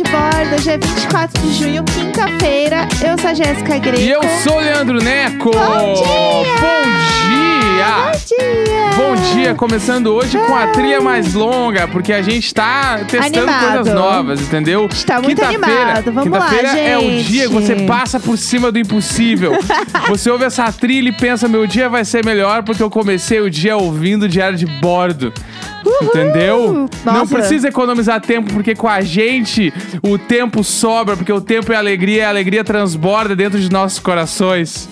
De Bordo, dia 24 de junho, quinta-feira. Eu sou a Jéssica Greco. E eu sou o Leandro Neco. Bom dia! Bom dia! Bom dia! Bom dia, começando hoje com a trilha mais longa, porque a gente tá testando Animado. coisas novas, entendeu? Está muito animado, vamos lá, Quinta-feira é o dia que você passa por cima do impossível. você ouve essa trilha e pensa, meu dia vai ser melhor porque eu comecei o dia ouvindo o diário de bordo. Entendeu? Não Nossa. precisa economizar tempo, porque com a gente o tempo sobra, porque o tempo é alegria e a alegria transborda dentro de nossos corações.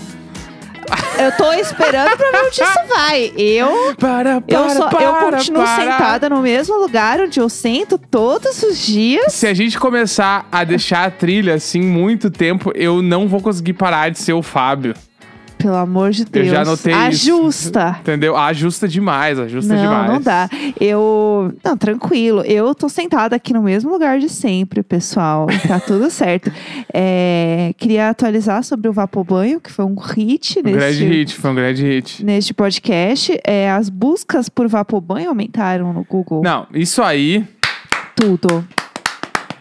Eu tô esperando pra ver onde isso vai. Eu. Para, para, Eu, só, para, eu continuo para. sentada no mesmo lugar onde eu sento todos os dias. Se a gente começar a deixar a trilha assim muito tempo, eu não vou conseguir parar de ser o Fábio. Pelo amor de Eu Deus. já notei isso. Ajusta. Entendeu? Ajusta demais, ajusta Não, demais. não dá. Eu. Não, tranquilo. Eu tô sentada aqui no mesmo lugar de sempre, pessoal. Tá tudo certo. É, queria atualizar sobre o Vapobanho, que foi um hit Um neste, grande hit, foi um grande hit. neste podcast. É, as buscas por Vapobanho aumentaram no Google. Não, isso aí Tudo.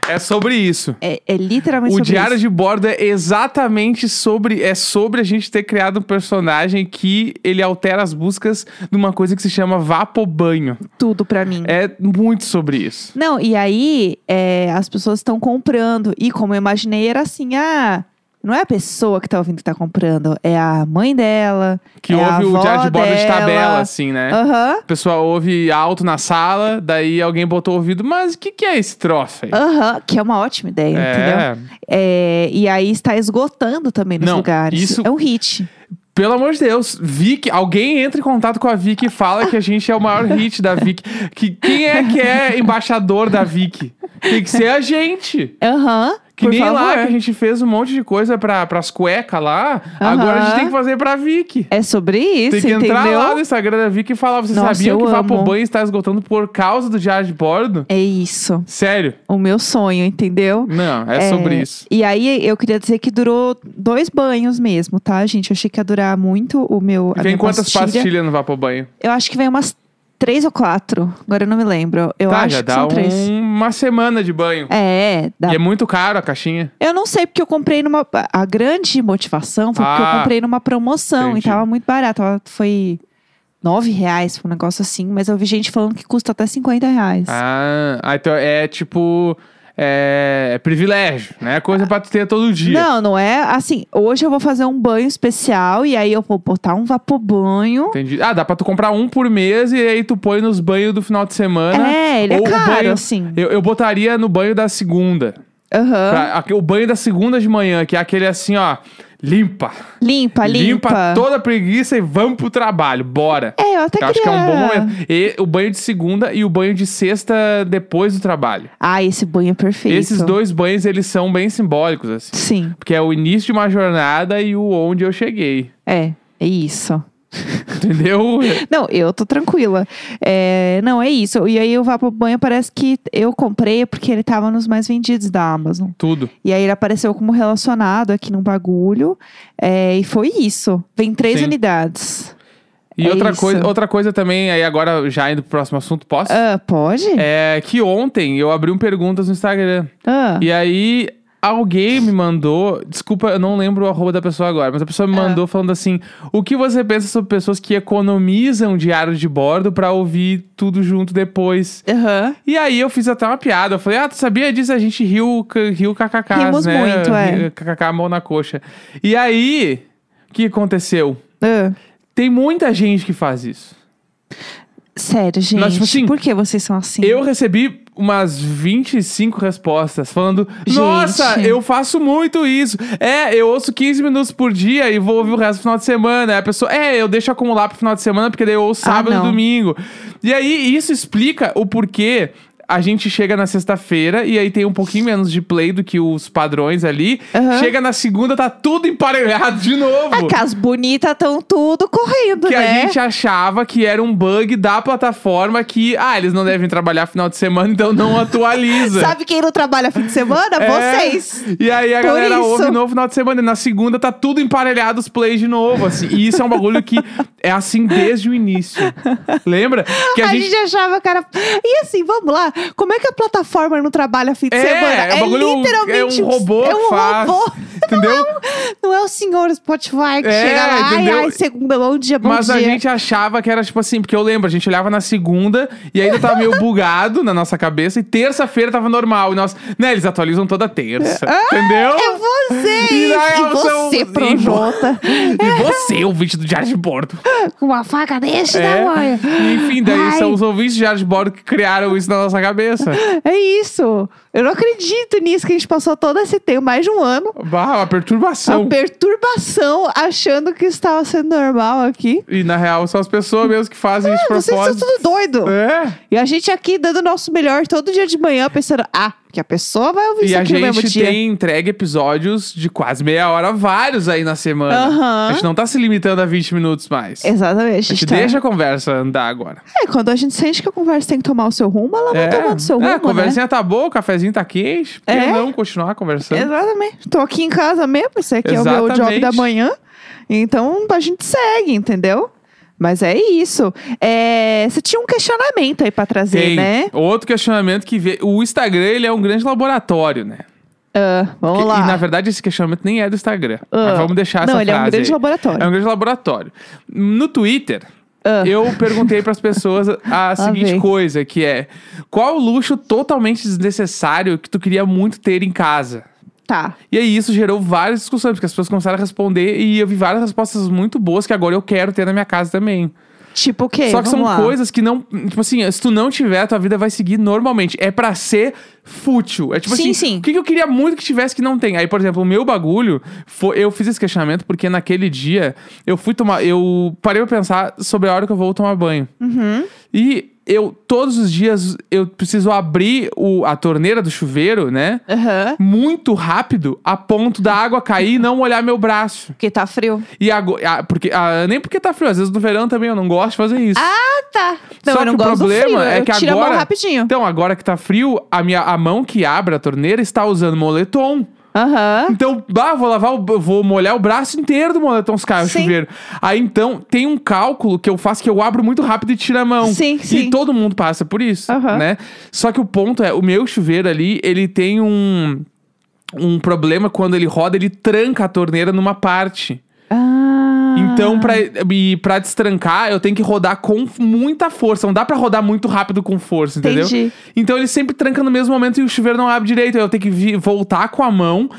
É sobre isso. É, é literalmente O sobre Diário isso. de Bordo é exatamente sobre. É sobre a gente ter criado um personagem que ele altera as buscas numa coisa que se chama Vapobanho. Tudo pra mim. É muito sobre isso. Não, e aí é, as pessoas estão comprando. E como eu imaginei, era assim: ah, não é a pessoa que tá ouvindo que tá comprando, é a mãe dela. Que é a ouve o Diário de Bordo de tabela, assim, né? Aham. A pessoa ouve alto na sala, daí alguém botou o ouvido, mas o que, que é esse troço aí? Aham, que é uma ótima ideia, entendeu? é, É, e aí está esgotando também nos Não, lugares. isso- É um hit. pelo amor de Deus, Vic, alguém entra em contato com a Vic e fala que a gente é o maior hit da Vic. Que, quem é que é embaixador da Vic? Tem que ser a gente. Aham. Que por nem favor. lá que a gente fez um monte de coisa pra, pras cuecas lá. Agora a gente tem que fazer pra Vic. É sobre isso, Tem que entrar entendeu? lá no Instagram da Vic e falar: vocês Nossa, sabiam eu que amo. Vapobanho está esgotando por causa do diário de bordo? É isso. Sério? O meu sonho, entendeu? Não, é, sobre isso. E aí, eu queria dizer que durou dois banhos mesmo, tá, gente? Eu achei que ia durar muito o meu. Vem quantas pastilha. pastilhas no Vapobanho? Eu acho que vem umas três ou quatro. Agora eu não me lembro. Eu tá, acho já que dá são três. um- uma semana de banho. É, dá. E é muito caro a caixinha. Eu não sei porque eu comprei numa. A grande motivação foi porque Ah, eu comprei numa promoção entendi. e tava muito barato. Foi nove reais, foi um negócio assim. Mas eu vi gente falando que custa até 50 reais. Ah, ah, então é tipo. É, é privilégio, né? Coisa pra tu ter todo dia. Não, não é assim. Hoje eu vou fazer um banho especial e aí eu vou botar um vapobanho. Entendi. Ah, dá pra tu comprar um por mês e aí tu põe nos banhos do final de semana. É, ele é Ou o caro, banho- assim. Eu, eu botaria no banho da segunda. Aham. Pra- aque- o banho da segunda de manhã, que é aquele assim, ó. Limpa. Limpa, limpa. toda a preguiça e vamos pro trabalho. Bora. É, eu até Eu acho queria... que é um bom momento. E o banho de segunda e o banho de sexta depois do trabalho. Ah, esse banho é perfeito. Esses dois banhos, eles são bem simbólicos, assim. Sim, Porque é o início de uma jornada e o onde eu cheguei. é. É isso. Entendeu? Não, eu tô tranquila. É, não, é isso. E aí o Vapobanho parece que eu comprei porque ele tava nos mais vendidos da Amazon. Tudo. E aí ele apareceu como relacionado aqui num bagulho. É, e foi isso. Vem três Sim. unidades. E É outra, isso. coisa, outra coisa também, aí agora já indo pro próximo assunto, posso? Ah, pode? É que ontem eu abri um perguntas no Instagram. Ah, E aí alguém me mandou, desculpa, eu não lembro o arroba da pessoa agora, mas a pessoa me Ah. mandou falando assim: o que você pensa sobre pessoas que economizam diário de bordo pra ouvir tudo junto depois? Aham. E aí eu fiz até uma piada. Eu falei, ah, tu sabia disso? A gente riu, riu kkk, Rimos né? muito, é. Kkk, mão na coxa. E aí, o que aconteceu? Ah. Tem muita gente que faz isso. Sério, gente. Mas, tipo assim, por que vocês são assim? Eu recebi umas 25 respostas falando: Gente. Nossa, eu faço muito isso. É, eu ouço 15 minutos por dia e vou ouvir o resto do final de semana. Aí a pessoa, é, eu deixo acumular pro final de semana porque daí eu ouço Ah, sábado e não. domingo. E aí isso explica o porquê a gente chega na sexta-feira e aí tem um pouquinho menos de play do que os padrões ali. Aham. Chega na segunda, tá tudo emparelhado de novo. É que as bonitas estão tudo correndo, Que né? a gente achava que era um bug da plataforma que, ah, eles não devem trabalhar final de semana, então não atualiza. Sabe quem não trabalha fim de semana? É. Vocês. E aí a Por galera isso. ouve no final de semana. E na segunda tá tudo emparelhado os plays de novo, assim. E isso é um bagulho que é assim desde o início. Lembra? Que A, a, gente... gente... achava, cara. E assim, vamos lá. Como é que a plataforma não trabalha fim de É, semana? é um bagulho- literalmente é um robô é um faz. robô. Entendeu? Não é o senhor Spotify que É, chega lá, ai, entendeu? ai, segunda, bom dia, bom Mas dia. a gente achava que era tipo assim, porque eu lembro, a gente olhava na segunda e ainda tava meio bugado na nossa cabeça, e terça-feira tava normal. E nós, né, eles atualizam toda terça. entendeu? É vocês! E daí E são- você, e Projota, E você, ouvinte do Diário de Bordo. com uma faca deste É. tamanho. E, enfim, daí Ai. são os ouvintes do Diário de Bordo que criaram isso na nossa cabeça. É isso. Eu não acredito nisso que a gente passou todo esse tempo, mais de um ano. Bah, uma perturbação. A perturbação, achando que estava sendo normal aqui. E na real são as pessoas mesmo que fazem isso de Vocês propósito. tudo doido. É. E a gente aqui dando o nosso melhor todo dia de manhã, pensando, ah, que a pessoa vai ouvir E isso a aqui no mesmo gente dia. tem entregue episódios de quase meia hora, vários aí na semana. Aham. A gente não tá se limitando a 20 minutos mais. Exatamente. A A gente gente tá- deixa a conversa andar agora. É, quando a gente sente que a conversa tem que tomar o seu rumo, ela vai tomando o seu rumo, é, a né? conversinha tá boa, o cafezinho tá quente. Por que É. não continuar conversando? Exatamente. Tô aqui em casa mesmo, esse aqui é o meu job Exatamente. da manhã. Então a gente segue, entendeu? Mas é isso. É, Você tinha um questionamento aí pra trazer, Tem né? outro questionamento que vê. O Instagram, ele é um grande laboratório, né? Ah, vamos lá. E na verdade esse questionamento nem é do Instagram. Ah. Mas vamos deixar essa Não, ele é um frase grande aí. laboratório. É um grande laboratório. No Twitter, Ah. eu perguntei pras pessoas a seguinte coisa, que é... Qual o luxo totalmente desnecessário que tu queria muito ter em casa? Tá. E aí isso gerou várias discussões, porque as pessoas começaram a responder e eu vi várias respostas muito boas que agora eu quero ter na minha casa também. Tipo o quê? Só que Vamos são lá. coisas que não. Tipo assim, se tu não tiver, a tua vida vai seguir normalmente. É pra ser fútil. É tipo Sim, assim. sim. O que, que eu queria muito que tivesse que não tem? Aí, por exemplo, o meu bagulho. Foi, eu fiz esse questionamento porque naquele dia eu fui tomar. Eu parei pra pensar sobre a hora que eu vou tomar banho. Uhum. E eu, todos os dias, eu preciso abrir o, a torneira do chuveiro, né? Aham. Muito rápido, a ponto da água cair e não molhar meu braço. Porque tá frio. E agora. Porque, ah, nem porque tá frio, às vezes no verão também eu não gosto de fazer isso. Ah, tá. Não, Só eu não que o gosto do problema é que tiro a agora. mão rapidinho. Então, agora que tá frio, a, minha, a mão que abre a torneira está usando moletom. Aham. Então, bah, vou lavar, o, vou molhar o braço inteiro do moletom se cair o Sim. chuveiro. Aí então, tem um cálculo que eu faço que eu abro muito rápido e tiro a mão. Sim, sim. E todo mundo passa por isso, Aham. né? Só que o ponto é, o meu chuveiro ali, ele tem um um problema quando ele roda, ele tranca a torneira numa parte. Então, pra, e pra destrancar, eu tenho que rodar com muita força. Não dá pra rodar muito rápido com força, entendeu? Entendi. Então ele sempre tranca no mesmo momento e o chuveiro não abre direito. Eu tenho que vi- voltar com a mão,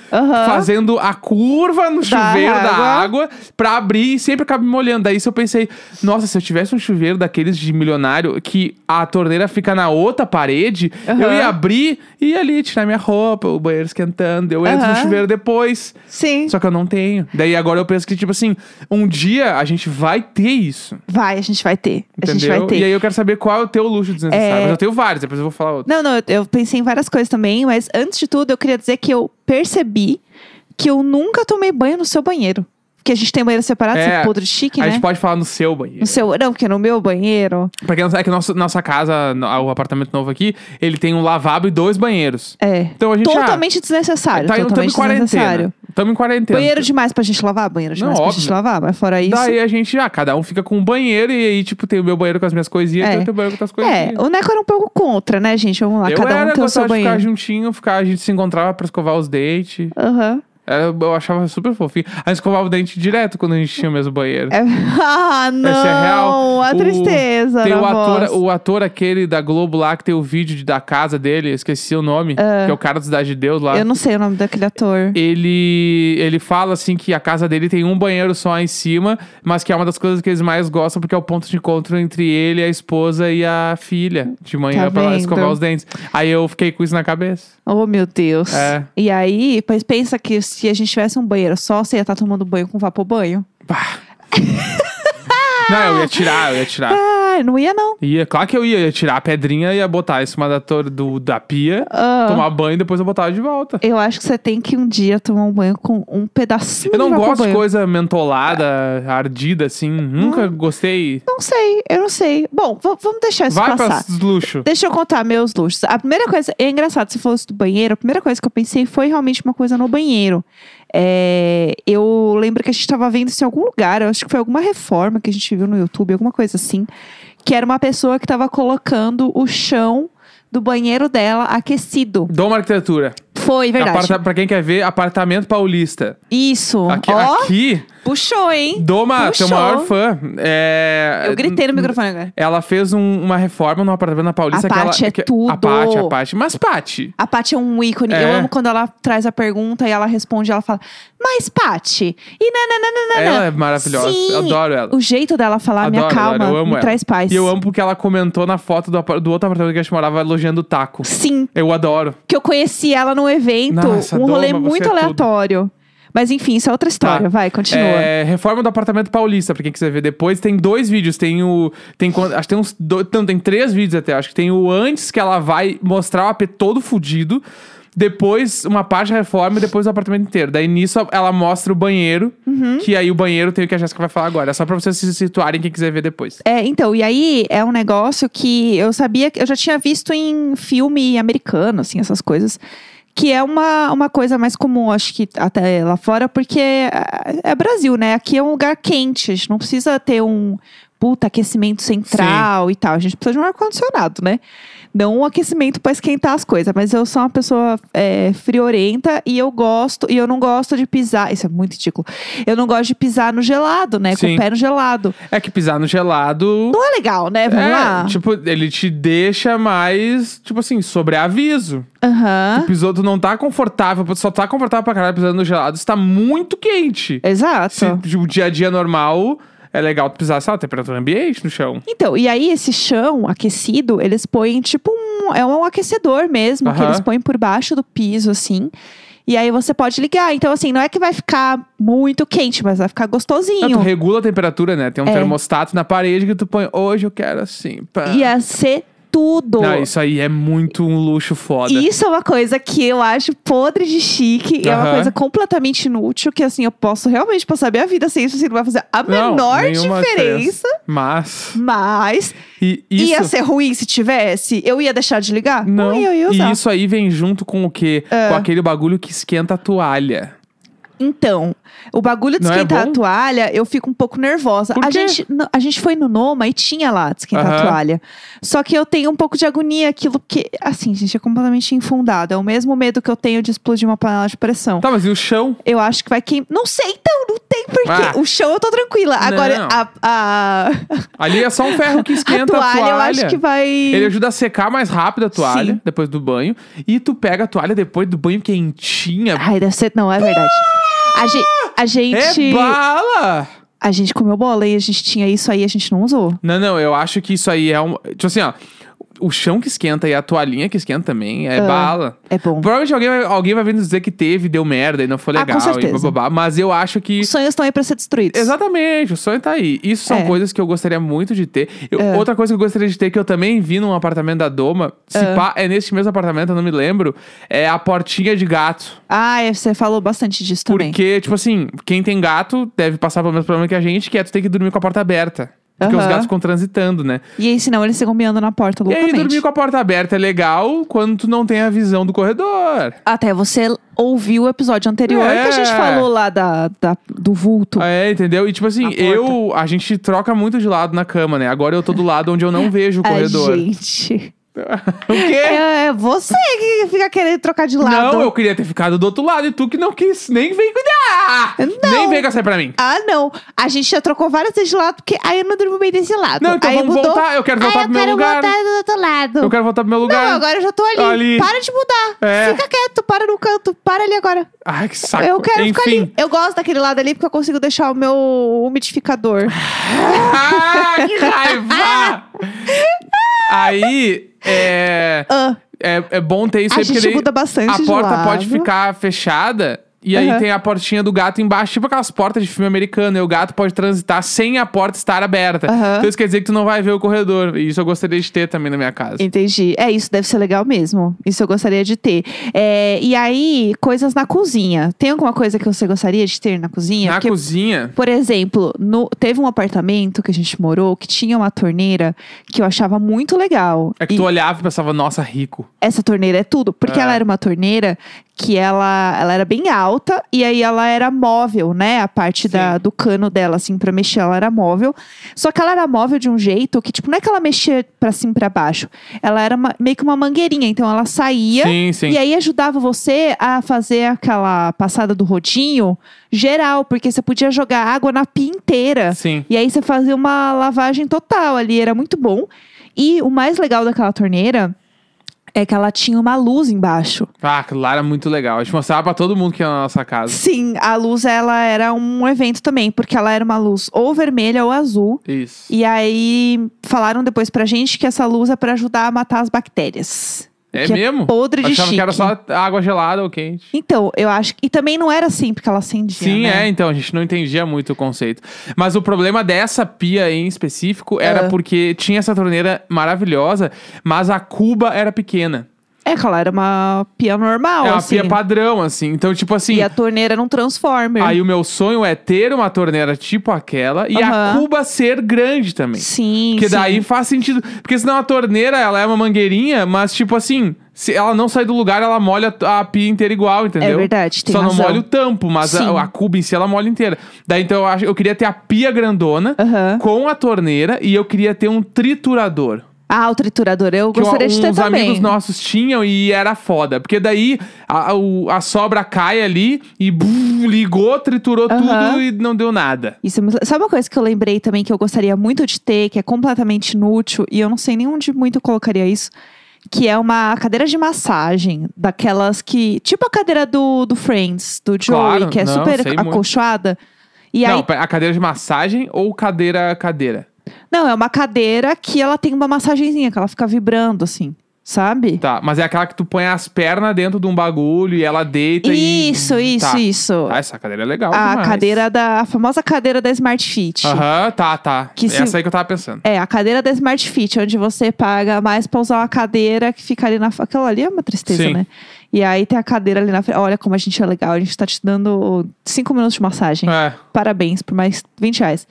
fazendo a curva no chuveiro da água. água pra abrir e sempre acaba me molhando. Daí se eu pensei, nossa, se eu tivesse um chuveiro daqueles de milionário que a torneira fica na outra parede, eu ia abrir e ia ali tirar minha roupa, o banheiro esquentando. Eu entro no Aham. chuveiro depois. Sim. Só que eu não tenho. Daí agora eu penso que, tipo assim, um dia a gente vai ter isso. Vai, a gente vai ter. A Entendeu? gente vai ter. E aí eu quero saber qual é o teu luxo desnecessário. É. Mas eu tenho vários, depois eu vou falar outro. Não, não, eu, eu pensei em várias coisas também, mas antes de tudo, eu queria dizer que eu percebi que eu nunca tomei banho no seu banheiro. Porque a gente tem banheiro separado, É, podre chique, a né? gente pode falar no seu banheiro. No seu. Não, porque no meu banheiro. Pra quem não sabe, é que nosso, nossa casa, o apartamento novo aqui, ele tem um lavabo e dois banheiros. É. Então a gente Totalmente desnecessário. tá, totalmente quarentena. desnecessário. Tamo em quarentena. Banheiro demais pra gente lavar? Banheiro Não, demais pra gente óbvio. lavar, mas fora isso. Daí a gente, ah, cada um fica com um banheiro e aí, tipo, tem o meu banheiro com as minhas coisinhas É. e tem o teu banheiro com as É, coisinhas. o Neco era um pouco contra, né, gente? Vamos lá, eu cada um era tem o seu de ficar banheiro. juntinho, ficar, a gente se encontrava pra escovar os dentes. Aham. Era- eu achava super fofinho. A gente escovava o dente direto quando a gente tinha o mesmo banheiro. É... Ah, não! Esse é real. A O- tristeza. Tem o ator, voz. o ator aquele da Globo lá que tem o vídeo de- da casa dele, esqueci o nome, que é o cara da Cidade de Deus lá. Eu não sei o nome daquele ator. Ele, ele fala assim que a casa dele tem um banheiro só em cima, mas que é uma das coisas que eles mais gostam porque é o ponto de encontro entre ele, a esposa e a filha de manhã Tá pra lá escovar os dentes. Aí eu fiquei com isso na cabeça. Oh, meu Deus. É. E aí, pois pensa que se a gente tivesse um banheiro só, você ia estar tomando banho com vapor banho. Pá. Não, eu ia tirar, eu ia tirar. Ah, não ia não. Ia, claro que eu ia, ia tirar a pedrinha, ia botar em cima da, tor- do, da pia, Ah. tomar banho e depois eu botava de volta. Eu acho que você tem que um dia tomar um banho com um pedacinho Eu não de gosto de banho. coisa mentolada, ardida, assim. Nunca gostei. Não sei, eu não sei. Bom, v- vamos deixar isso Vai passar. pra luxo. Deixa eu contar meus luxos. A primeira coisa, é engraçado, você falou isso do banheiro, a primeira coisa que eu pensei foi realmente uma coisa no banheiro. É, eu lembro que a gente estava vendo isso em algum lugar, eu acho que foi alguma reforma que a gente viu no YouTube, alguma coisa assim, que era uma pessoa que estava colocando o chão do banheiro dela aquecido. Doma Arquitetura. Foi, verdade. Aparta, pra quem quer ver, apartamento paulista. Isso. Aqui, Ó, aqui puxou, hein? Doma, teu Puxou. maior fã. É, Eu gritei no microfone agora. Ela fez um- uma reforma no apartamento na Paulista. A que ela, Paty é que- tudo. A Paty, a Paty. Mas Paty, A Paty é um ícone. É. Eu amo quando ela traz a pergunta e ela responde, ela fala, mas Paty, e nananana. ela é maravilhosa. Sim. Eu adoro ela. O jeito dela falar me Adoro, acalma, adoro, eu amo me ela. traz paz. E eu amo porque ela comentou na foto do, do outro apartamento que a gente morava elogiando o taco. Sim, Eu adoro. que eu conheci ela num evento, Nossa, um rolê Doma, você muito é tudo. aleatório. Mas enfim, isso é outra história. Tá. Vai, continua. É, reforma do apartamento paulista, pra quem quiser ver depois. Tem dois vídeos. Tem o. Tem, acho que tem uns. dois- não, tem três vídeos até. Acho que tem o antes que ela vai mostrar o AP todo fudido. Depois, uma parte da reforma e depois o apartamento inteiro. Daí nisso ela mostra o banheiro. Uhum. Que aí o banheiro tem o que a Jéssica vai falar agora. É só pra vocês se situarem quem quiser ver depois. É, então, e aí é um negócio que eu sabia eu já tinha visto em filme americano, assim, essas coisas. Que é uma, uma coisa mais comum, acho que até lá fora, porque é, é Brasil, né? Aqui é um lugar quente, a gente não precisa ter um puta aquecimento central e tal. A gente precisa de um ar-condicionado, né? Não um aquecimento para esquentar as coisas, mas eu sou uma pessoa é, friorenta e eu gosto, e eu não gosto de pisar. Isso é muito ridículo. Eu não gosto de pisar no gelado, né? Com Sim. o pé no gelado. É que pisar no gelado. Não é legal, né? Vamos é, lá. tipo, ele te deixa mais, tipo assim, sobre aviso. Aham. Tu pisou, tu não tá confortável, só tá confortável pra caralho pisando no gelado, está muito quente. Exato. Se o dia a dia normal, é legal tu pisar, sei lá, temperatura ambiente no chão. Então, e aí esse chão aquecido, eles põem tipo um. É um aquecedor mesmo, que Aham. eles põem por baixo do piso, assim. E aí você pode ligar. Então, assim, não é que vai ficar muito quente, mas vai ficar Não, tu gostosinho. regula a temperatura, né? Tem um É. termostato na parede que tu põe, hoje eu quero assim. Pá. Ia ser tudo. Não, isso aí é muito um luxo foda. Isso é uma coisa que eu acho podre de chique. E é uma coisa completamente inútil. Que assim, eu posso realmente passar minha vida sem isso. Assim, não vai fazer a Não, menor diferença. Mas. Mas E isso. ia ser ruim se tivesse. Eu ia deixar de ligar? Não, ia, eu ia usar. e isso aí vem junto com o quê? Ah. Com aquele bagulho que esquenta a toalha. Então, o bagulho de Não é esquentar bom? a toalha, eu fico um pouco nervosa. A gente, a gente foi no Noma e tinha lá de esquentar a Aham. toalha. Só que eu tenho um pouco de agonia, aquilo que, assim, gente, é completamente infundado. É o mesmo medo que eu tenho de explodir uma panela de pressão. Tá, mas e o chão? Eu acho que vai queimar. Não sei, então, não tem porquê. Ah. O chão eu tô tranquila. Agora, Não. a, a, Ali é só um ferro que a esquenta a toalha, toalha. eu acho que vai. Ele ajuda a secar mais rápido a toalha Sim. depois do banho. E tu pega a toalha depois do banho quentinha. Ai, deve ser. Não, é verdade. A gente. A gente, É bala! a gente comeu bola e a gente tinha isso aí, a gente não usou. Não, não, eu acho que isso aí é um. Tipo assim, ó. O chão que esquenta e a toalhinha que esquenta também é Ah, bala. É bom. Provavelmente alguém vai, alguém vai vir nos dizer que teve, deu merda e não foi Ah, legal. com certeza. bababá, mas eu acho que. Os sonhos estão aí pra ser destruídos. Exatamente, o sonho tá aí. Isso são É. coisas que eu gostaria muito de ter. Eu- É. Outra coisa que eu gostaria de ter, que eu também vi num apartamento da Doma, se É. pá, é nesse mesmo apartamento, eu não me lembro, é a portinha de gato. Ah, é, você falou bastante disso também. Porque, tipo assim, quem tem gato deve passar pelo mesmo problema que a gente, que é tu ter que dormir com a porta aberta. Porque os gatos ficam transitando, né? E aí, senão eles ficam miando na porta E aí, dormir com a porta aberta é legal quando tu não tem a visão do corredor. Até você ouviu o episódio anterior É. que a gente falou lá da, da- do vulto. É, entendeu? E tipo assim, A porta. eu. A gente troca muito de lado na cama, né? Agora eu tô do lado onde eu não vejo o A corredor. gente. o quê? É você que fica querendo trocar de lado. Não, eu queria ter ficado do outro lado e tu que não quis nem vem cuidar. Não. Nem vem com essa pra mim. Ah, não. A gente já trocou várias vezes de lado, porque aí eu não durmo bem desse lado. Não, então aí vamos mudou. voltar. Eu quero voltar Aí pro meu eu quero lugar. voltar do outro lado. Eu quero voltar pro meu lugar. Não, agora eu já tô ali. Ali. Para de mudar. É. Fica quieto, para no canto. Para ali agora. Ai, que saco. Eu quero ficar Enfim. ali. Eu gosto daquele lado ali porque eu consigo deixar o meu umidificador. Ah, que raiva! Aí, é, Ah, é, é bom ter isso a aí, porque gente daí muda bastante a de porta lado. pode ficar fechada. E aí Aham. tem a portinha do gato embaixo, tipo aquelas portas de filme americano. E o gato pode transitar sem a porta estar aberta. Aham. Então isso quer dizer que tu não vai ver o corredor. E isso eu gostaria de ter também na minha casa. Entendi. É, isso deve ser legal mesmo. Isso eu gostaria de ter. É, e aí, coisas na cozinha. Tem alguma coisa que você gostaria de ter na cozinha? Na Porque, cozinha. por exemplo, no- teve um apartamento que a gente morou que tinha uma torneira que eu achava muito legal. É que E tu olhava e pensava, nossa, rico. essa torneira é tudo. Porque É. ela era uma torneira que ela, ela era bem alta alta e aí ela era móvel, né? A parte da, do cano dela, assim, pra mexer, ela era móvel. Só que ela era móvel de um jeito que, tipo, não é que ela mexia pra cima e pra baixo. Ela era uma- meio que uma mangueirinha. Então ela saía Sim, sim. e aí ajudava você a fazer aquela passada do rodinho geral, porque você podia jogar água na pia inteira. Sim. E aí você fazia uma lavagem total ali, era muito bom. E o mais legal daquela torneira é que ela tinha uma luz embaixo. Ah, aquilo lá era muito legal. A gente mostrava pra todo mundo que ia na nossa casa. Sim, a luz ela era um evento também, porque ela era uma luz ou vermelha ou azul. Isso. E aí falaram depois pra gente que essa luz é pra ajudar a matar as bactérias. É que mesmo? podre de Achava chique. que era só água gelada ou quente. Então, eu acho que. E também não era assim, porque ela acendia. Sim, né? é, então, a gente não entendia muito o conceito. Mas o problema dessa pia em específico era Ah. porque tinha essa torneira maravilhosa, mas a cuba era pequena. É ela era uma pia normal, é uma assim. pia padrão, assim. Então, tipo assim. E a torneira era um transformer. Aí o meu sonho é ter uma torneira tipo aquela e a Aham. cuba ser grande também. Sim, Porque sim. daí faz sentido. Porque senão a torneira, ela é uma mangueirinha, mas tipo assim, se ela não sair do lugar, ela molha a pia inteira igual, entendeu? É verdade, tem Só não razão. molha o tampo, mas Sim. a, a cuba em si ela molha inteira. Daí então eu, acho, eu queria ter a pia grandona Aham. com a torneira e eu queria ter um triturador. Ah, o triturador eu Que gostaria de ter uns também. amigos nossos tinham e era foda. Porque daí a, o- a sobra cai ali e bum, ligou, triturou tudo e não deu nada. Isso é muito- Sabe uma coisa que eu lembrei também que eu gostaria muito de ter, que é completamente inútil, e eu não sei nem onde muito eu colocaria isso, que é uma cadeira de massagem, daquelas que. Tipo a cadeira do, do Friends, do Joey, Claro, que é não, super acolchoada. E não, aí. a cadeira de massagem ou cadeira cadeira? Não, é uma cadeira que ela tem uma massagenzinha, que ela fica vibrando, assim. Sabe? Tá, mas é aquela que tu põe as pernas dentro de um bagulho e ela deita e. Isso, isso, tá. isso. Ah, essa cadeira é legal. a demais. cadeira da. A famosa cadeira da Smart Fit. Aham, tá, tá. Que se- Essa aí que eu tava pensando. É, a cadeira da Smart Fit, onde você paga mais pra usar uma cadeira que fica ali na. Aquela ali é uma tristeza, Sim. né? E aí tem a cadeira ali na frente. Olha como a gente é legal. A gente tá te dando cinco minutos de massagem. É. Parabéns por mais 20 reais.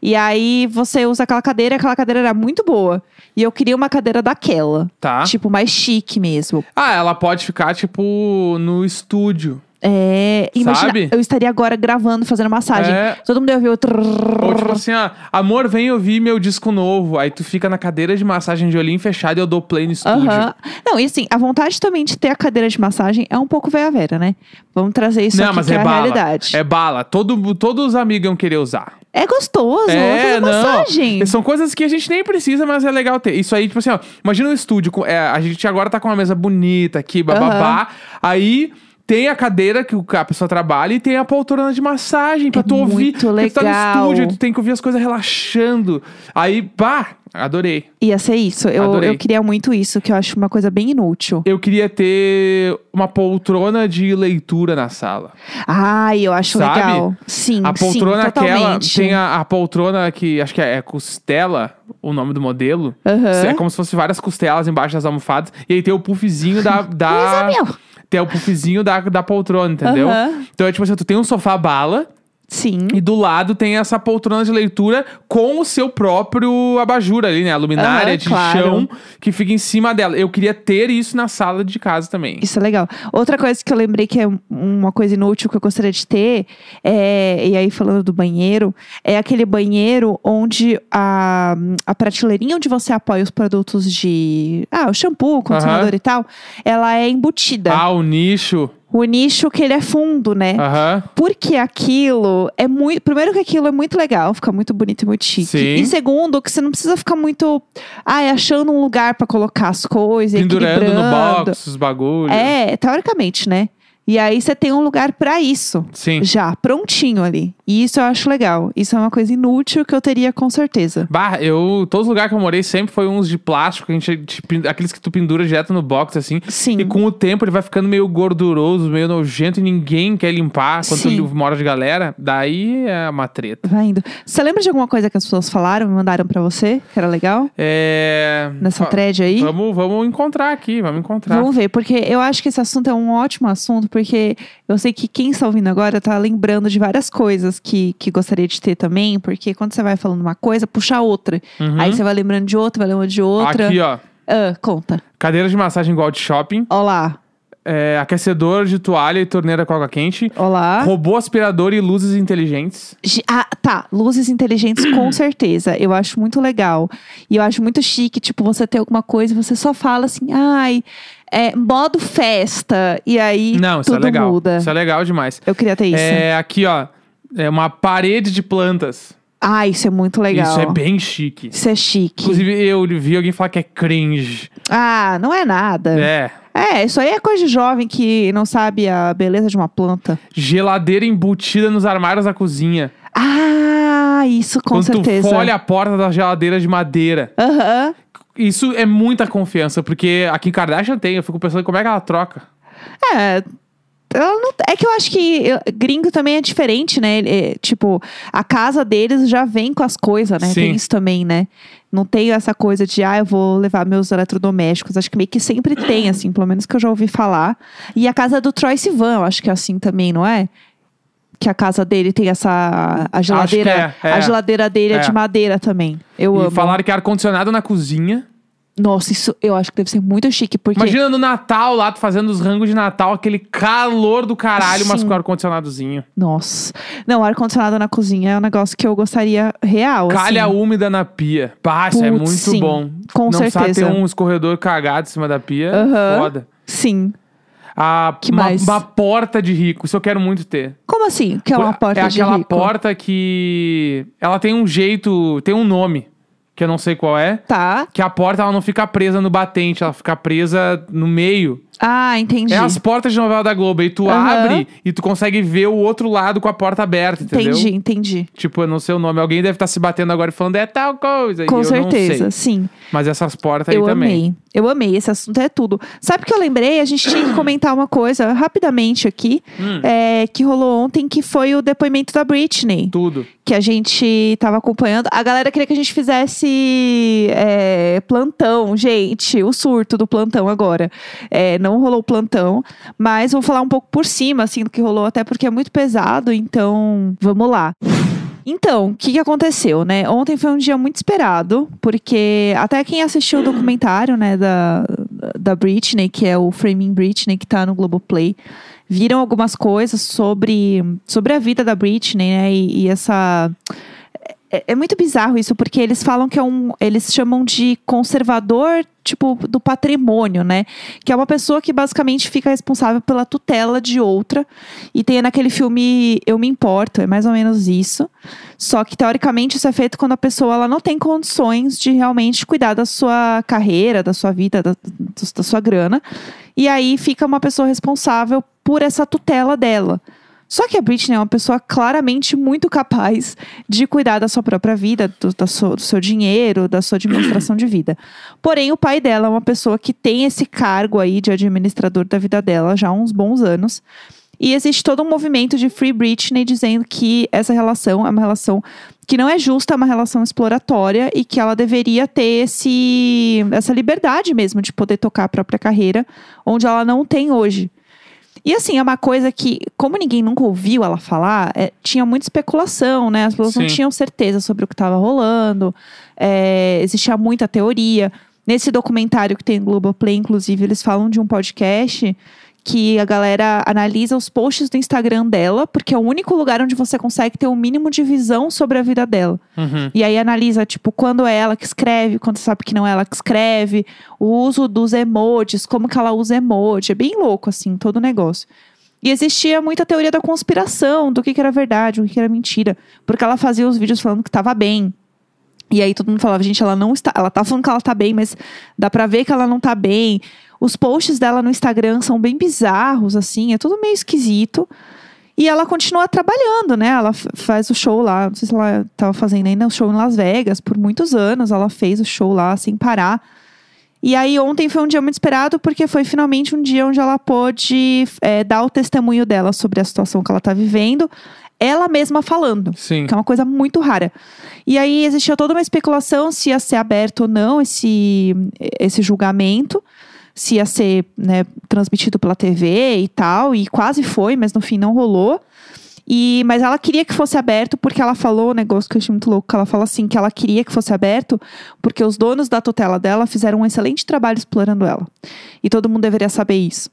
E aí você usa aquela cadeira, aquela cadeira era muito boa. E eu queria uma cadeira daquela. Tá. Tipo, mais chique mesmo. Ah, ela pode ficar, tipo, no estúdio. É. Imagina, Sabe? eu estaria agora gravando, fazendo massagem. É. Todo mundo ia ouvir o. trrr. Ou tipo assim, ó, amor, vem ouvir meu disco novo. Aí tu fica na cadeira de massagem de olhinho fechado e eu dou play no estúdio. Aham. Não, e assim, a vontade também de ter a cadeira de massagem é um pouco veia vera, né? Vamos trazer isso Não, aqui mas é, é, a bala. realidade. É bala. Todo, todos os amigos iam querer usar. É gostoso, vamos fazer massagem. São coisas que a gente nem precisa, mas é legal ter. Isso aí, tipo assim, ó, imagina um estúdio. com- é, a gente agora tá com uma mesa bonita aqui, bababá. Aí tem a cadeira que a pessoa trabalha e tem a poltrona de massagem pra É tu ouvir. muito Porque tu tá no legal. estúdio, tu tem que ouvir as coisas relaxando. Aí, pá, adorei. Ia ser isso. Eu, Adorei. eu queria muito isso, que eu acho uma coisa bem inútil. Eu queria ter uma poltrona de leitura na sala. Ai, eu acho Sabe? legal. Sim, A poltrona sim, aquela. totalmente. Tem a, a poltrona que acho que é, é costela, o nome do modelo. Aham. É como se fosse várias costelas embaixo das almofadas. E aí tem o puffzinho da. da Coisa tem o puffzinho da, da poltrona, entendeu? Aham. Então é tipo assim, tu tem um sofá bala Sim. e do lado tem essa poltrona de leitura com o seu próprio abajur ali, né? A luminária Aham, de claro. chão que fica em cima dela. Eu queria ter isso na sala de casa também. Isso é legal. Outra coisa que eu lembrei que é uma coisa inútil que eu gostaria de ter, é, e aí falando do banheiro, é aquele banheiro onde a, a prateleirinha onde você apoia os produtos de. Ah, o shampoo, condicionador Aham. e tal, ela é embutida. Ah, o nicho. O nicho que ele é fundo, né? Aham. Porque aquilo é muito. Primeiro, que aquilo é muito legal, fica muito bonito e muito chique. Sim. E segundo, que você não precisa ficar muito. Ai, achando um lugar pra colocar as coisas, Pendurando no box os bagulhos. É, teoricamente, né? E aí você tem um lugar pra isso. Sim. Já, prontinho ali. E isso eu acho legal. Isso é uma coisa inútil que eu teria com certeza. Bah, eu. Todos os lugares que eu morei sempre foi uns de plástico, gente, aqueles que tu pendura direto no box, assim. Sim. E com o tempo ele vai ficando meio gorduroso, meio nojento e ninguém quer limpar quando Sim. tu mora de galera. Daí é uma treta. Vai indo. Você lembra de alguma coisa que as pessoas falaram, mandaram pra você, que era legal? É. Nessa thread aí? Vamos, vamos encontrar aqui, vamos encontrar. Vamos ver, porque eu acho que esse assunto é um ótimo assunto, porque eu sei que quem está ouvindo agora tá lembrando de várias coisas que, que gostaria de ter também, porque quando você vai falando uma coisa, puxa outra. Uhum. Aí você vai lembrando de outra, vai lembrando de outra. Aqui, ó. Ah, conta. Cadeira de massagem igual de shopping. Ó lá. é, aquecedor de toalha e torneira com água quente. Olá. Robô aspirador e luzes inteligentes. Ah, tá. Luzes inteligentes, com certeza. Eu acho muito legal. E eu acho muito chique, tipo, você ter alguma coisa, você só fala assim, ai, é, modo festa. E aí Não, isso tudo é legal. muda. Isso é legal demais. Eu queria ter isso. É, aqui, ó. É uma parede de plantas. Ah, isso é muito legal. Isso é bem chique. Isso é chique. Inclusive, eu vi alguém falar que é cringe. Ah, não é nada. É. É, isso aí é coisa de jovem que não sabe a beleza de uma planta. Geladeira embutida nos armários da cozinha. Ah, isso com Quando certeza. tu folha a porta da geladeira de madeira. Aham. Isso é muita confiança, porque aqui em Kardashian tem. Eu fico pensando como é que ela troca. É. não- é que eu acho que eu- gringo também é diferente, né? É, tipo, a casa deles já vem com as coisas, né? Sim. Tem isso também, né? Não tem essa coisa de, ah, eu vou levar meus eletrodomésticos. Acho que meio que sempre tem, assim, pelo menos que eu já ouvi falar. E a casa do Troy Sivan, eu acho que é assim também, não é? Que a casa dele tem essa. A geladeira. é, é. A geladeira dele é. É. de madeira também. Eu e amo. falaram que ar-condicionado na cozinha. Nossa, isso eu acho que deve ser muito chique, porque. Imagina no Natal lá, tu fazendo os rangos de Natal, aquele calor do caralho, mas Sim. com ar-condicionadozinho. Nossa. Não, ar-condicionado na cozinha é um negócio que eu gostaria real. Calha assim. úmida na pia. Pá, isso é muito sim. bom. Com Não sabe ter certeza. um escorredor cagado em cima da pia. Aham. Foda. Sim. A, Que uma, mais? uma porta de rico. Isso eu quero muito ter. Como assim? Que é uma porta é de aquela rico? porta que. Ela tem um jeito. Tem um nome. Que eu não sei qual é. Tá. Que a porta ela não fica presa no batente, ela fica presa no meio. Ah, entendi. É as portas de novela da Globo. E tu Aham. abre e tu consegue ver o outro lado com a porta aberta, entendeu? Entendi, entendi. Tipo, eu não sei o nome. Alguém deve estar se batendo agora e falando, é tal coisa. Com eu certeza, sim. Mas essas portas Eu aí também. amei. Eu amei. Esse assunto é tudo. Sabe o que eu lembrei? A gente tinha que comentar uma coisa rapidamente aqui. Hum. é, que rolou ontem, que foi o depoimento da Britney. Tudo. Que a gente tava acompanhando. A galera queria que a gente fizesse é, plantão, gente, o surto do plantão agora. É, não rolou plantão, mas vou falar um pouco por cima, assim, do que rolou, até porque é muito pesado, então vamos lá. Então, o que, que aconteceu, né? Ontem foi um dia muito esperado, porque até quem assistiu o documentário, né, da, da Britney, que é o Framing Britney, que tá no Globoplay, viram algumas coisas sobre, sobre a vida da Britney, né? E, e essa. É, é muito bizarro isso, porque eles falam que é um. Eles chamam de conservador, tipo, do patrimônio, né? Que é uma pessoa que basicamente fica responsável pela tutela de outra. E tem naquele filme Eu Me Importo, é mais ou menos isso. Só que, teoricamente, isso é feito quando a pessoa ela não tem condições de realmente cuidar da sua carreira, da sua vida, da, da sua grana. E aí fica uma pessoa responsável por essa tutela dela. Só que a Britney é uma pessoa claramente muito capaz de cuidar da sua própria vida, do, do seu dinheiro, da sua administração de vida. Porém, o pai dela é uma pessoa que tem esse cargo aí de administrador da vida dela já há uns bons anos. E existe todo um movimento de Free Britney dizendo que essa relação é uma relação que não é justa, é uma relação exploratória e que ela deveria ter esse, essa liberdade mesmo de poder tocar a própria carreira, onde ela não tem hoje. E assim, é uma coisa que, como ninguém nunca ouviu ela falar, é, tinha muita especulação, né? As pessoas não Sim. tinham certeza sobre o que estava rolando, é, existia muita teoria. Nesse documentário que tem no Globoplay, inclusive, eles falam de um podcast que a galera analisa os posts do Instagram dela, porque é o único lugar onde você consegue ter o mínimo de visão sobre a vida dela. Uhum. E aí analisa, tipo, quando é ela que escreve, quando sabe que não é ela que escreve, o uso dos emojis, como que ela usa emoji. É bem louco, assim, todo o negócio. E existia muita teoria da conspiração, do que, que era verdade, o que, que era mentira. Porque ela fazia os vídeos falando que tava bem. E aí todo mundo falava, gente, ela não está. Ela tá falando que ela tá bem, mas dá pra ver que ela não tá bem. Os posts dela no Instagram são bem bizarros, assim, é tudo meio esquisito. E ela continua trabalhando, né? Ela faz o show lá, não sei se ela tava fazendo ainda o show em Las Vegas por muitos anos. Ela fez o show lá sem parar. E aí ontem foi um dia muito esperado porque foi finalmente um dia onde ela pôde é, dar o testemunho dela sobre a situação que ela tá vivendo, ela mesma falando Sim. que é uma coisa muito rara. E aí existia toda uma especulação se ia ser aberto ou não esse, esse julgamento, se ia ser né, transmitido pela TV e tal, e quase foi, mas no fim não rolou. E, mas ela queria que fosse aberto porque ela falou um negócio que eu achei muito louco. Ela falou assim que ela queria que fosse aberto porque os donos da tutela dela fizeram um excelente trabalho explorando ela. E todo mundo deveria saber isso.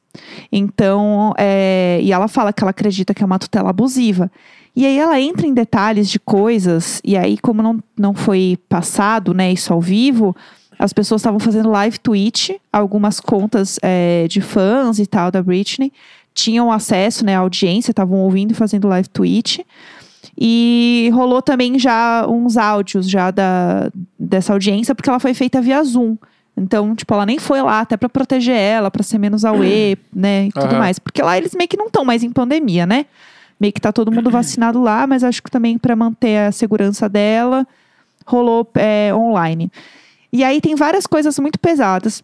Então, é, e ela fala que ela acredita que é uma tutela abusiva. E aí ela entra em detalhes de coisas, e aí, como não, não foi passado, né, isso ao vivo, as pessoas estavam fazendo live tweet, algumas contas é, de fãs e tal da Britney tinham acesso, né, à audiência, estavam ouvindo e fazendo live tweet. E rolou também já uns áudios já da, dessa audiência, porque ela foi feita via Zoom. Então, tipo, ela nem foi lá até pra proteger ela, pra ser menos auê, né, e tudo Aham. mais. Porque lá eles meio que não estão mais em pandemia, né? Meio que tá todo mundo vacinado lá, mas acho que também pra manter a segurança dela, rolou é, online. E aí tem várias coisas muito pesadas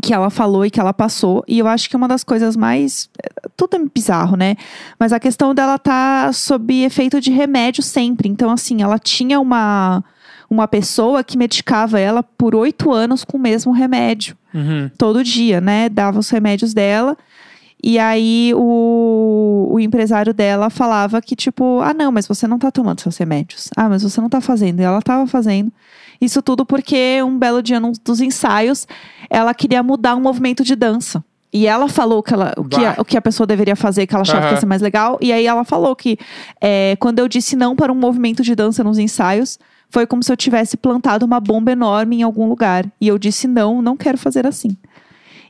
que ela falou e que ela passou. E eu acho que uma das coisas mais. Tudo é bizarro, né? Mas a questão dela tá sob efeito de remédio sempre. Então, assim, ela tinha uma, uma pessoa que medicava ela por oito anos com o mesmo remédio. Uhum. Todo dia, né? Dava os remédios dela. E aí o, o empresário dela falava que, tipo, ah, não, mas você não tá tomando seus remédios. Ah, mas você não tá fazendo. E ela tava fazendo. Isso tudo porque um belo dia, num dos ensaios, ela queria mudar um movimento de dança. E ela falou que ela, o, que a, o que a pessoa deveria fazer, que ela achava que ia ser mais legal. E aí ela falou que é, quando eu disse não para um movimento de dança nos ensaios, foi como se eu tivesse plantado uma bomba enorme em algum lugar. E eu disse não, não quero fazer assim.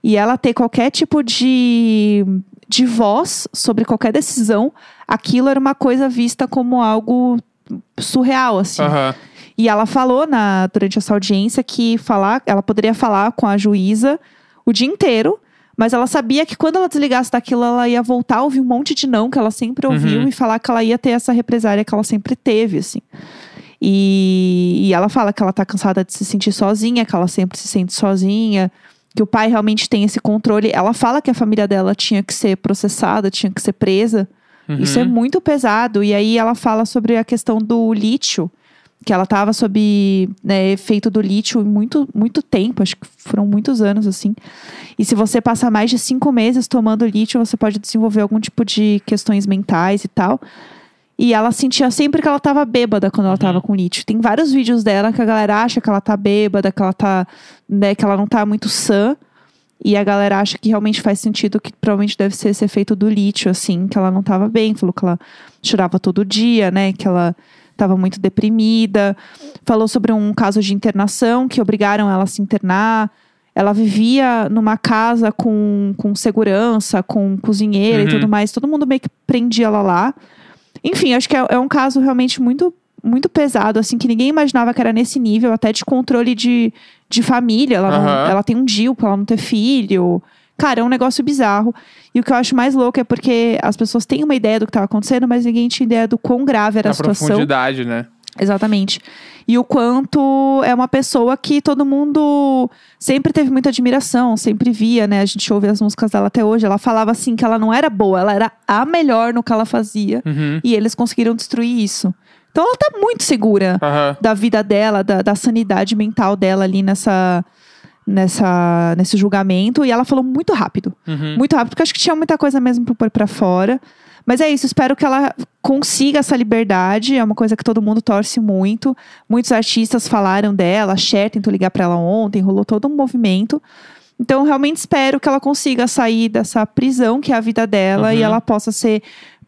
E ela ter qualquer tipo de, de voz sobre qualquer decisão, aquilo era uma coisa vista como algo surreal, assim. Aham. E ela falou na, durante essa audiência que falar, ela poderia falar com a juíza o dia inteiro, mas ela sabia que quando ela desligasse daquilo, ela ia voltar a ouvir um monte de não que ela sempre ouviu Uhum. e falar que ela ia ter essa represária que ela sempre teve, assim. E, e ela fala que ela tá cansada de se sentir sozinha, que ela sempre se sente sozinha, que o pai realmente tem esse controle. Ela fala que a família dela tinha que ser processada, tinha que ser presa. Uhum. Isso é muito pesado. E aí ela fala sobre a questão do lítio, que ela estava sob né, efeito do lítio muito, muito tempo, acho que foram muitos anos assim. E se você passa mais de cinco meses tomando lítio, você pode desenvolver algum tipo de questões mentais e tal. E ela sentia sempre que ela tava bêbada quando ela tava com lítio. Tem vários vídeos dela que a galera acha que ela tá bêbada, que ela tá, né, que ela não tá muito sã. E a galera acha que realmente faz sentido, que provavelmente deve ser esse efeito do lítio, assim, que ela não tava bem. Falou que ela chorava todo dia, né? Que ela tava muito deprimida. Falou sobre um caso de internação, que obrigaram ela a se internar. Ela vivia numa casa com, com segurança, com cozinheira Uhum. e tudo mais. Todo mundo meio que prendia ela lá. Enfim, acho que é, é um caso realmente muito, muito pesado, assim, que ninguém imaginava que era nesse nível, até de controle de, de família. Ela, não- ela tem um DIU pra ela não ter filho. Cara, é um negócio bizarro. E o que eu acho mais louco é porque as pessoas têm uma ideia do que estava acontecendo, mas ninguém tinha ideia do quão grave era a, A situação. profundidade, né? Exatamente. E o quanto é uma pessoa que todo mundo sempre teve muita admiração, sempre via, né? A gente ouve as músicas dela até hoje. Ela falava assim que ela não era boa, ela era a melhor no que ela fazia. Uhum. E eles conseguiram destruir isso. Então ela tá muito segura Aham. da vida dela, da, da sanidade mental dela ali nessa, nessa, nesse julgamento. E ela falou muito rápido. Uhum. Muito rápido, porque acho que tinha muita coisa mesmo pra pôr pra fora. Mas é isso, espero que ela consiga essa liberdade. É uma coisa que todo mundo torce muito. Muitos artistas falaram dela, a Cher tentou ligar pra ela ontem, rolou todo um movimento. Então, realmente espero que ela consiga sair dessa prisão que é a vida dela e Uhum. ela possa ser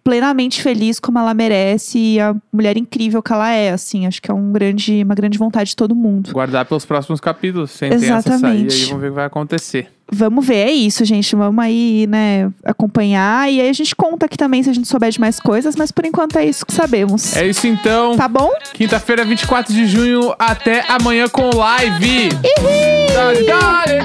plenamente feliz como ela merece e a mulher incrível que ela é, assim, acho que é um grande, uma grande vontade de todo mundo. Guardar pelos próximos capítulos. Sair Exatamente. aí, vamos ver o que vai acontecer. Vamos ver, é isso, gente. Vamos aí, né, acompanhar. E aí a gente conta aqui também se a gente souber de mais coisas, mas por enquanto é isso que sabemos. É isso então. Tá bom? Quinta-feira, 24 de junho. Até amanhã com live. Dale, dale.